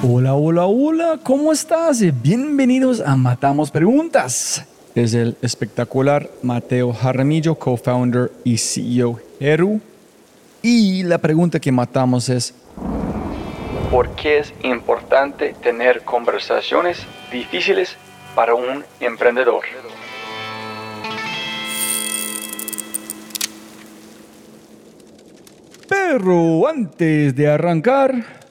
Hola, hola, hola, ¿cómo estás? Bienvenidos a Matamos Preguntas. Es el espectacular Mateo Jaramillo, co-founder y CEO Heru. Y la pregunta que matamos es, ¿por qué es importante tener conversaciones difíciles para un emprendedor? Pero antes de arrancar,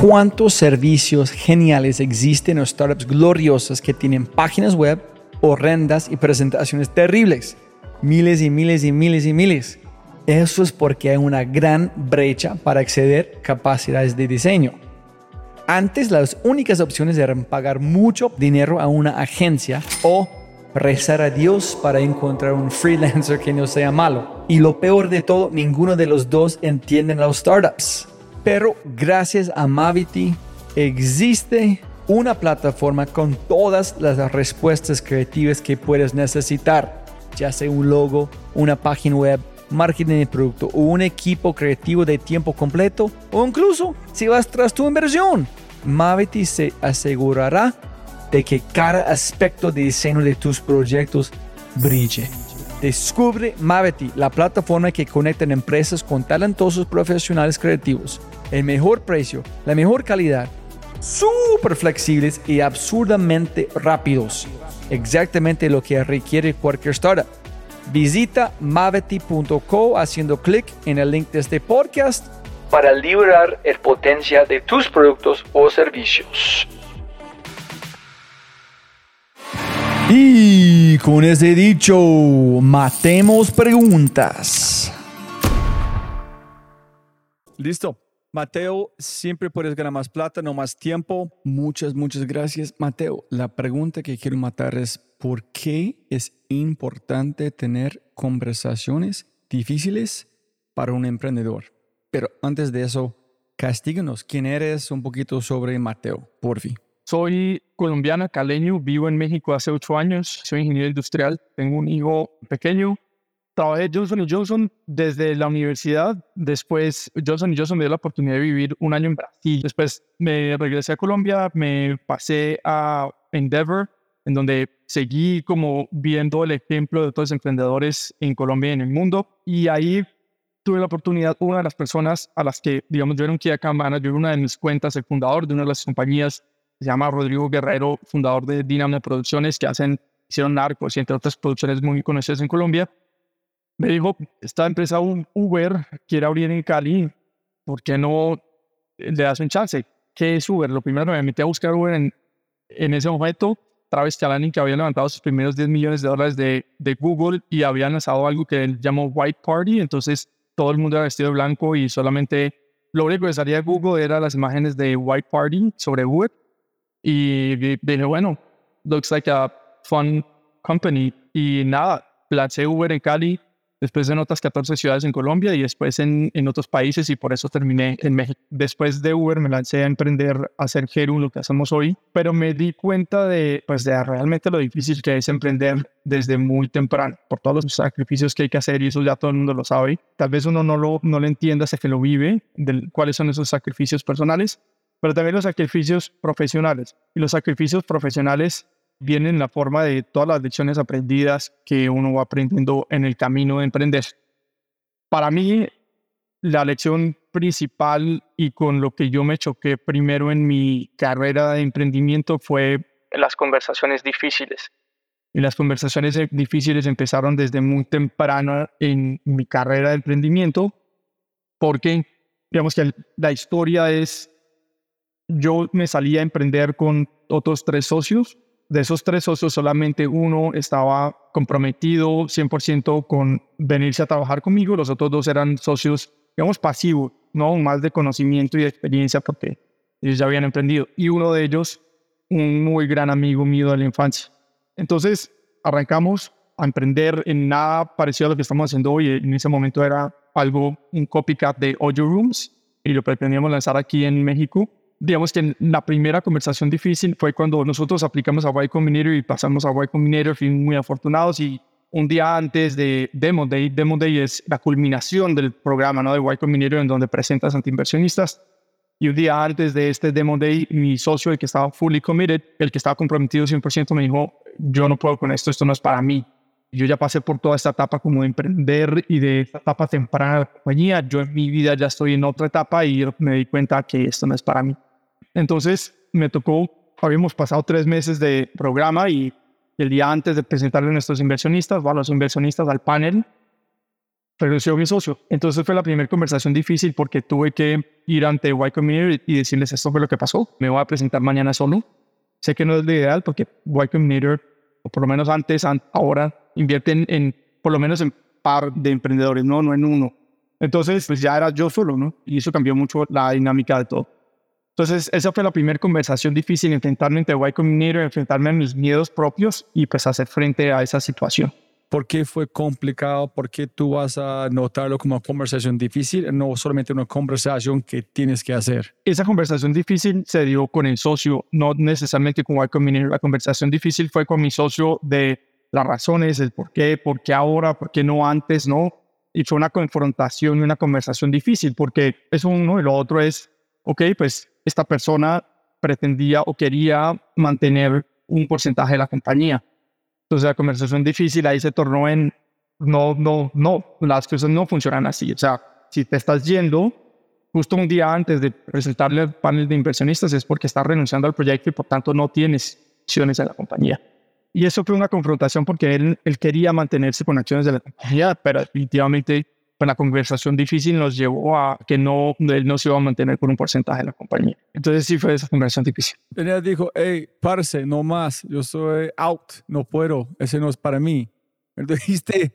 Cuántos servicios geniales existen en startups gloriosas que tienen páginas web horrendas y presentaciones terribles. Miles y miles y miles y miles. Eso es porque hay una gran brecha para acceder capacidades de diseño. Antes las únicas opciones eran pagar mucho dinero a una agencia o rezar a Dios para encontrar un freelancer que no sea malo. Y lo peor de todo, ninguno de los dos entienden los startups. Pero gracias a Mavity existe una plataforma con todas las respuestas creativas que puedes necesitar, ya sea un logo, una página web, marketing de producto o un equipo creativo de tiempo completo o incluso si vas tras tu inversión. Mavity se asegurará de que cada aspecto de diseño de tus proyectos brille. Descubre Mavity, la plataforma que conecta empresas con talentosos profesionales creativos. El mejor precio, la mejor calidad, súper flexibles y absurdamente rápidos. Exactamente lo que requiere cualquier startup. Visita mavity.co haciendo clic en el link de este podcast para liberar el potencial de tus productos o servicios. Y con ese dicho, matemos preguntas. Listo. Mateo, siempre puedes ganar más plata, no más tiempo. Muchas, muchas gracias. Mateo, la pregunta que quiero matar es, ¿por qué es importante tener conversaciones difíciles para un emprendedor? Pero antes de eso, castíganos. ¿Quién eres? Un poquito sobre Mateo, por fin. Soy colombiana, caleño, vivo en México hace ocho años, soy ingeniero industrial, tengo un hijo pequeño. Trabajé Johnson Johnson desde la universidad, después Johnson Johnson me dio la oportunidad de vivir un año en Brasil, después me regresé a Colombia, me pasé a Endeavor, en donde seguí como viendo el ejemplo de todos los emprendedores en Colombia y en el mundo, y ahí tuve la oportunidad, una de las personas a las que, digamos, yo era un Key Account Manager, una de mis cuentas, el fundador de una de las compañías se llama Rodrigo Guerrero, fundador de Dynamo Producciones, que hacen, hicieron Narcos y entre otras producciones muy conocidas en Colombia. Me dijo, esta empresa Uber quiere abrir en Cali, ¿por qué no le das un chance? ¿Qué es Uber? Lo primero me metí a buscar Uber en, en ese momento. Travis Kalanick que había levantado sus primeros 10 millones de dólares de, de Google y había lanzado algo que él llamó White Party. Entonces todo el mundo era vestido de blanco y solamente lo único que salía de Google era las imágenes de White Party sobre Uber. Y dije, bueno, looks like a fun company. Y nada, lancé Uber en Cali, después en otras 14 ciudades en Colombia y después en, en, otros países y por eso terminé en México. Después de Uber me lancé a emprender, a hacer Heru, lo que hacemos hoy, pero me di cuenta de, pues, de realmente lo difícil que es emprender desde muy temprano, por todos los sacrificios que hay que hacer y eso ya todo el mundo lo sabe. Tal vez uno no lo, no lo entienda hasta que lo vive, de cuáles son esos sacrificios personales, pero también los sacrificios profesionales. Y los sacrificios profesionales vienen en la forma de todas las lecciones aprendidas que uno va aprendiendo en el camino de emprender. Para mí, la lección principal y con lo que yo me choqué primero en mi carrera de emprendimiento fue las conversaciones difíciles. Y las conversaciones difíciles empezaron desde muy temprano en mi carrera de emprendimiento, porque digamos que la historia es, yo me salí a emprender con otros tres socios. De esos tres socios, solamente uno estaba comprometido 100% con venirse a trabajar conmigo. Los otros dos eran socios, digamos, pasivos, no más de conocimiento y de experiencia porque ellos ya habían emprendido. Y uno de ellos, un muy gran amigo mío de la infancia. Entonces, arrancamos a emprender en nada parecido a lo que estamos haciendo hoy. En ese momento era algo, un copycat de Audio Rooms y lo pretendíamos lanzar aquí en México. Digamos que la primera conversación difícil fue cuando nosotros aplicamos a Y Combinator y pasamos a Y Combinator, fuimos muy afortunados y un día antes de Demo Day, Demo Day es la culminación del programa ¿no? de Y Combinator en donde presentas ante inversionistas. Y un día antes de este Demo Day, mi socio, el que estaba fully committed, el que estaba comprometido 100%, me dijo, yo no puedo con esto, esto no es para mí. Yo ya pasé por toda esta etapa como de emprender y de esta etapa temprana de la compañía. Yo en mi vida ya estoy en otra etapa y me di cuenta que esto no es para mí. Entonces me tocó, habíamos pasado tres meses de programa y el día antes de presentarle a nuestros inversionistas, a los inversionistas al panel, renunció mi socio. Entonces fue la primera conversación difícil porque tuve que ir ante Y Combinator y decirles esto fue lo que pasó. Me voy a presentar mañana solo. Sé que no es lo ideal porque Y Combinator, o por lo menos antes, ahora, invierten en por lo menos en par de emprendedores, no, no en uno. Entonces, pues ya era yo solo, ¿no? Y eso cambió mucho la dinámica de todo. Entonces, esa fue la primera conversación difícil, enfrentarme ante Y Combinator, enfrentarme a mis miedos propios y pues hacer frente a esa situación. ¿Por qué fue complicado? ¿Por qué tú vas a notarlo como una conversación difícil, no solamente una conversación que tienes que hacer? Esa conversación difícil se dio con el socio, no necesariamente con Y Combinator. La conversación difícil fue con mi socio de las razones, el por qué, por qué ahora, por qué no antes, ¿no? Y fue una confrontación y una conversación difícil, porque eso uno y lo otro es, ok, pues esta persona pretendía o quería mantener un porcentaje de la compañía entonces la conversación difícil ahí se tornó en, no, no, no, las cosas no funcionan así. O sea, si te estás yendo justo un día antes de presentarle al panel de inversionistas es porque estás renunciando al proyecto y por tanto no tienes acciones en la compañía. Y eso fue una confrontación porque él, él quería mantenerse con acciones de la compañía, pero definitivamente pues, la conversación difícil nos llevó a que no, él no se iba a mantener con un porcentaje de la compañía. Entonces sí fue esa conversación difícil. Él dijo, hey, parce, no más, yo soy out, no puedo, ese no es para mí. Entonces dijiste,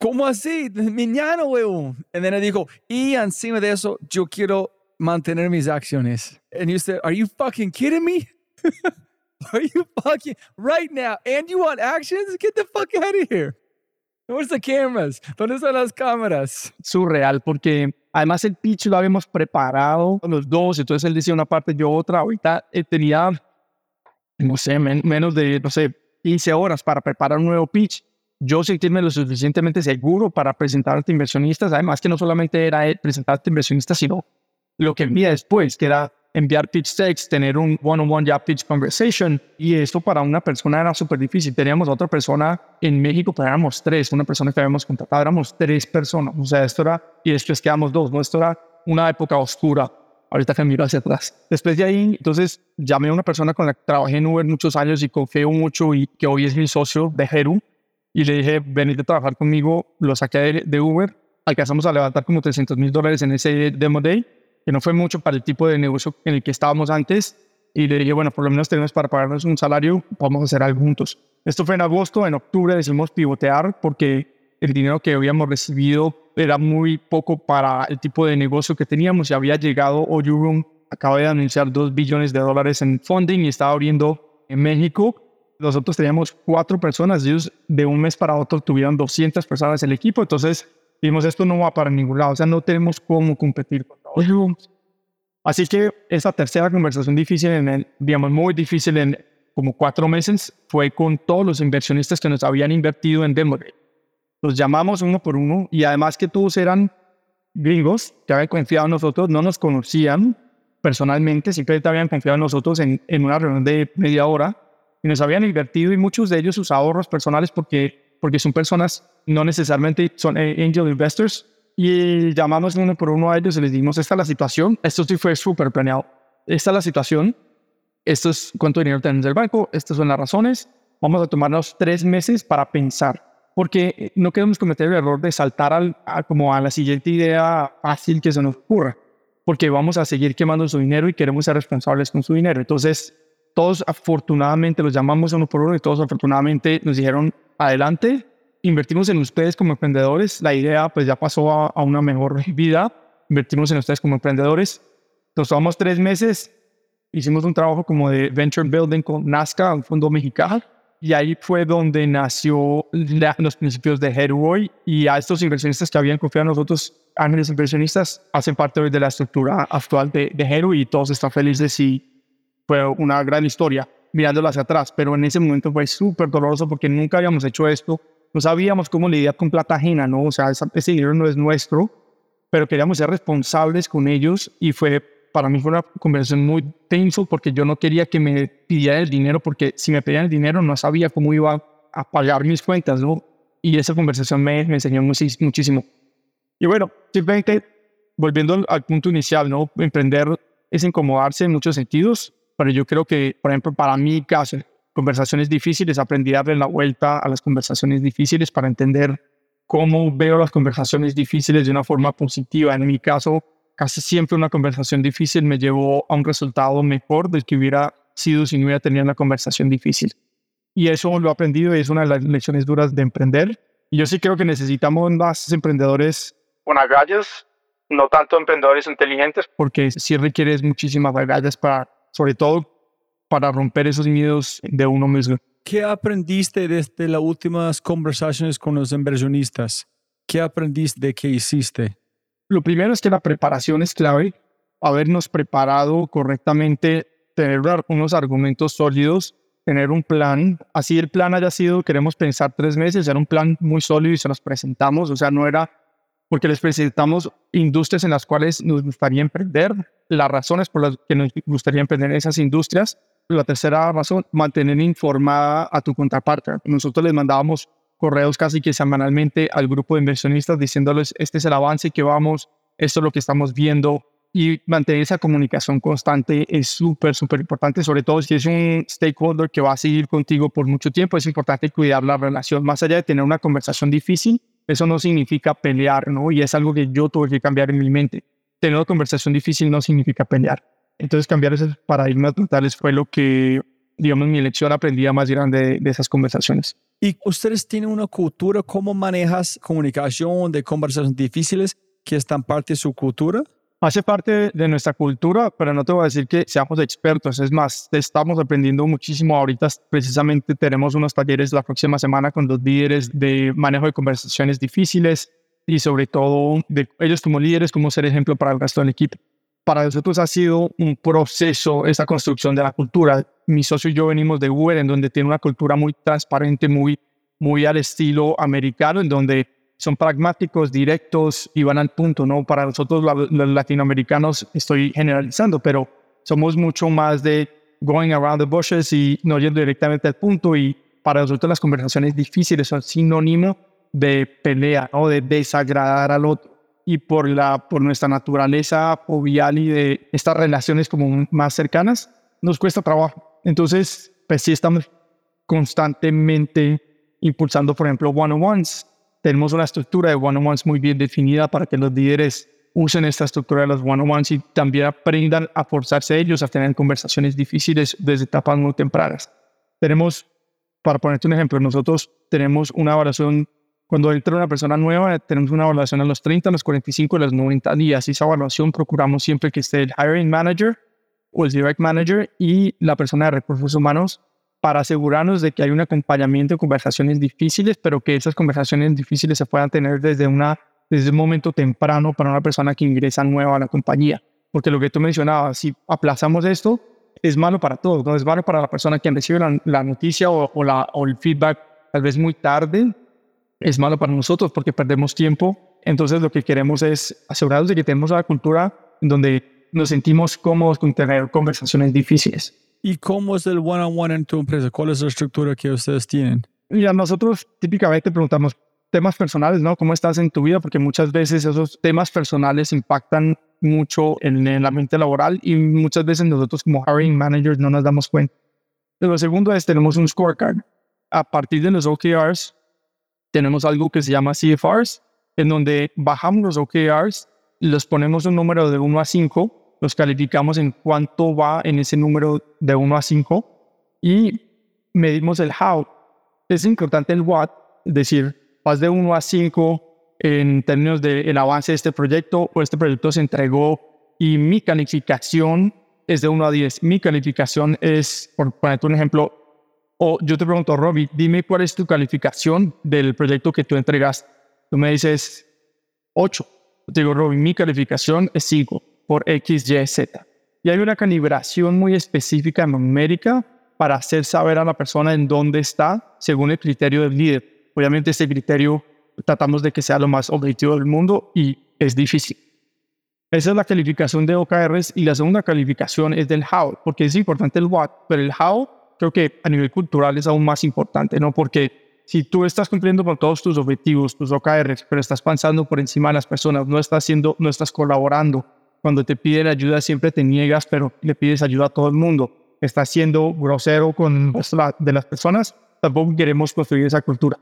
¿cómo así? Mañana, huevo. Y él dijo, y encima de eso, yo quiero mantener mis acciones. And you said, are you fucking kidding me? are you fucking, right now, and you want actions? Get the fuck out of here. Where's the cameras? ¿Dónde están las cámaras? Surreal, porque además el pitch lo habíamos preparado los dos, entonces él decía una parte, yo otra. Ahorita eh, tenía, no sé, menos de, no sé, 15 horas para preparar un nuevo pitch. Yo sentirme lo suficientemente seguro para presentar a inversionistas, además que no solamente era presentar a inversionistas, sino lo que venía después, que era enviar pitch decks, tener un one-on-one ya pitch conversation. Y esto para una persona era súper difícil. Teníamos otra persona en México, pero éramos tres. Una persona que habíamos contratado, éramos tres personas. O sea, esto era, y después quedamos dos, ¿no? Esto era una época oscura. Ahorita que miro hacia atrás. Después de ahí, entonces llamé a una persona con la que trabajé en Uber muchos años y confío mucho y que hoy es mi socio de Heru. Y le dije, venite a trabajar conmigo. Lo saqué de, de Uber. Alcanzamos a levantar como 300 mil dólares en ese demo day que no fue mucho para el tipo de negocio en el que estábamos antes. Y le dije, bueno, por lo menos tenemos para pagarnos un salario, vamos a hacer algo juntos. Esto fue en agosto, en octubre decidimos pivotear porque el dinero que habíamos recibido era muy poco para el tipo de negocio que teníamos y había llegado Oyurum, acaba de anunciar 2 billones de dólares en funding y estaba abriendo en México. Nosotros teníamos cuatro personas, ellos de un mes para otro tuvieron 200 personas en el equipo, entonces dijimos, esto no va para ningún lado, o sea, no tenemos cómo competir con Así que esa tercera conversación difícil, en digamos, muy difícil en como cuatro meses, fue con todos los inversionistas que nos habían invertido en Demore. Los llamamos uno por uno y además que todos eran gringos que habían confiado en nosotros, no nos conocían personalmente, simplemente habían confiado en nosotros en, en una reunión de media hora y nos habían invertido y muchos de ellos sus ahorros personales porque, porque son personas no necesariamente son eh, angel investors, y llamamos uno por uno a ellos y les dimos, esta es la situación, esto sí fue súper planeado, esta es la situación, esto es cuánto dinero tenemos del banco, estas son las razones, vamos a tomarnos tres meses para pensar, porque no queremos cometer el error de saltar al, a, como a la siguiente idea fácil que se nos ocurra, porque vamos a seguir quemando su dinero y queremos ser responsables con su dinero. Entonces, todos afortunadamente los llamamos uno por uno y todos afortunadamente nos dijeron, adelante, invertimos en ustedes como emprendedores, la idea pues ya pasó a, a una mejor vida, invertimos en ustedes como emprendedores, nos tomamos tres meses, hicimos un trabajo como de venture building con Nazca, un fondo mexicano, y ahí fue donde nació los principios de Headway y a estos inversionistas que habían confiado en nosotros, ángeles inversionistas, hacen parte hoy de la estructura actual de, de y todos están felices y fue una gran historia mirándolo hacia atrás, pero en ese momento fue súper doloroso porque nunca habíamos hecho esto, no sabíamos cómo lidiar con plata ajena, ¿no? O sea, ese dinero no es nuestro, pero queríamos ser responsables con ellos y fue para mí fue una conversación muy tenso porque yo no quería que me pidieran el dinero porque si me pedían el dinero no sabía cómo iba a pagar mis cuentas, ¿no? Y esa conversación me, me enseñó muchísimo. Y bueno, simplemente volviendo al punto inicial, ¿no? Emprender es incomodarse en muchos sentidos, pero yo creo que, por ejemplo, para mi caso, conversaciones difíciles, aprendí a darle la vuelta a las conversaciones difíciles para entender cómo veo las conversaciones difíciles de una forma positiva. En mi caso, casi siempre una conversación difícil me llevó a un resultado mejor del que hubiera sido si no hubiera tenido una conversación difícil. Y eso lo he aprendido y es una de las lecciones duras de emprender. Y yo sí creo que necesitamos más emprendedores con agallas, no tanto emprendedores inteligentes, porque sí requieres muchísimas agallas para, sobre todo, para romper esos miedos de uno mismo. ¿Qué aprendiste desde las últimas conversaciones con los inversionistas? ¿Qué aprendiste de qué hiciste? Lo primero es que la preparación es clave, habernos preparado correctamente, tener unos argumentos sólidos, tener un plan. Así el plan haya sido, queremos pensar tres meses, era un plan muy sólido y se los presentamos, o sea, no era porque les presentamos industrias en las cuales nos gustaría emprender, las razones por las que nos gustaría emprender en esas industrias. La tercera razón, mantener informada a tu contraparte. Nosotros les mandábamos correos casi que semanalmente al grupo de inversionistas diciéndoles, este es el avance que vamos, esto es lo que estamos viendo. Y mantener esa comunicación constante es súper, súper importante, sobre todo si es un stakeholder que va a seguir contigo por mucho tiempo. Es importante cuidar la relación, más allá de tener una conversación difícil, eso no significa pelear, ¿no? Y es algo que yo tuve que cambiar en mi mente. Tener una conversación difícil no significa pelear. Entonces, cambiar esos paradigmas totales fue lo que, digamos, mi lección aprendida más grande de esas conversaciones. ¿Y ustedes tienen una cultura? ¿Cómo manejas comunicación de conversaciones difíciles que están parte de su cultura? Hace parte de nuestra cultura, pero no te voy a decir que seamos expertos. Es más, estamos aprendiendo muchísimo. Ahorita precisamente tenemos unos talleres la próxima semana con los líderes de manejo de conversaciones difíciles y sobre todo de ellos como líderes, como ser ejemplo para el resto del equipo para nosotros ha sido un proceso esa construcción de la cultura. Mi socio y yo venimos de Uber, en donde tiene una cultura muy transparente, muy, muy al estilo americano, en donde son pragmáticos, directos y van al punto, ¿no? Para nosotros los latinoamericanos, estoy generalizando, pero somos mucho más de going around the bushes y no yendo directamente al punto y para nosotros las conversaciones difíciles son sinónimo de pelea, ¿no? De desagradar al otro y por, la, por nuestra naturaleza jovial y de estas relaciones como más cercanas, nos cuesta trabajo. Entonces, pues sí estamos constantemente impulsando, por ejemplo, one-on-ones. Tenemos una estructura de one-on-ones muy bien definida para que los líderes usen esta estructura de los one-on-ones y también aprendan a forzarse ellos a tener conversaciones difíciles desde etapas muy tempranas. Tenemos, para ponerte un ejemplo, nosotros tenemos una evaluación cuando entra una persona nueva, tenemos una evaluación a los 30, a los 45, a los 90 días. Esa evaluación procuramos siempre que esté el hiring manager o el direct manager y la persona de recursos humanos para asegurarnos de que hay un acompañamiento de conversaciones difíciles, pero que esas conversaciones difíciles se puedan tener desde, una, desde un momento temprano para una persona que ingresa nueva a la compañía. Porque lo que tú mencionabas, si aplazamos esto, es malo para todos, ¿no? Es malo para la persona que recibe la, la noticia o, o, la, o el feedback tal vez muy tarde, es malo para nosotros porque perdemos tiempo. Entonces lo que queremos es asegurarnos de que tenemos una cultura donde nos sentimos cómodos con tener conversaciones difíciles. ¿Y cómo es el one-on-one en tu empresa? ¿Cuál es la estructura que ustedes tienen? Mira, nosotros típicamente preguntamos temas personales, ¿no? ¿Cómo estás en tu vida? Porque muchas veces esos temas personales impactan mucho en el ambiente laboral y muchas veces nosotros como hiring managers no nos damos cuenta. Lo segundo es, tenemos un scorecard a partir de los OKRs, tenemos algo que se llama CFRs, en donde bajamos los OKRs, los ponemos un número de 1 a 5, los calificamos en cuánto va en ese número de 1 a 5 y medimos el how. Es importante el what, es decir, vas de 1 a 5 en términos del avance de este proyecto o este proyecto se entregó y mi calificación es de 1 a 10. Mi calificación es, por ponerte un ejemplo, o yo te pregunto, Robbie, dime cuál es tu calificación del proyecto que tú entregas. Tú me dices 8. Te digo, Robbie, mi calificación es 5 por X, Y, Z. Y hay una calibración muy específica numérica para hacer saber a la persona en dónde está según el criterio del líder. Obviamente este criterio tratamos de que sea lo más objetivo del mundo y es difícil. Esa es la calificación de OKRs y la segunda calificación es del how, porque es importante el what, pero el how creo que a nivel cultural es aún más importante, ¿no? Porque si tú estás cumpliendo con todos tus objetivos, tus OKRs, pero estás pasando por encima de las personas, no estás haciendo, no estás colaborando, cuando te piden ayuda siempre te niegas, pero le pides ayuda a todo el mundo, estás siendo grosero con de las personas, tampoco queremos construir esa cultura.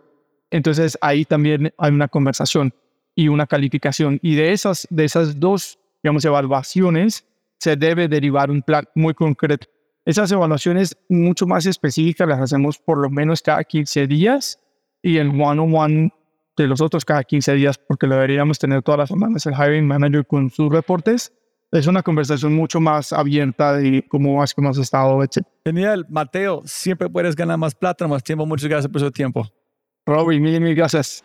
Entonces ahí también hay una conversación y una calificación y de esas de esas dos digamos evaluaciones se debe derivar un plan muy concreto esas evaluaciones mucho más específicas las hacemos por lo menos cada 15 días y el one-on-one de los otros cada 15 días porque lo deberíamos tener todas las semanas el hiring manager con sus reportes. Es una conversación mucho más abierta de cómo vas, cómo has estado, etc. Genial. Mateo, siempre puedes ganar más plata, más tiempo. Muchas gracias por su tiempo. Robbie, mil, mil gracias.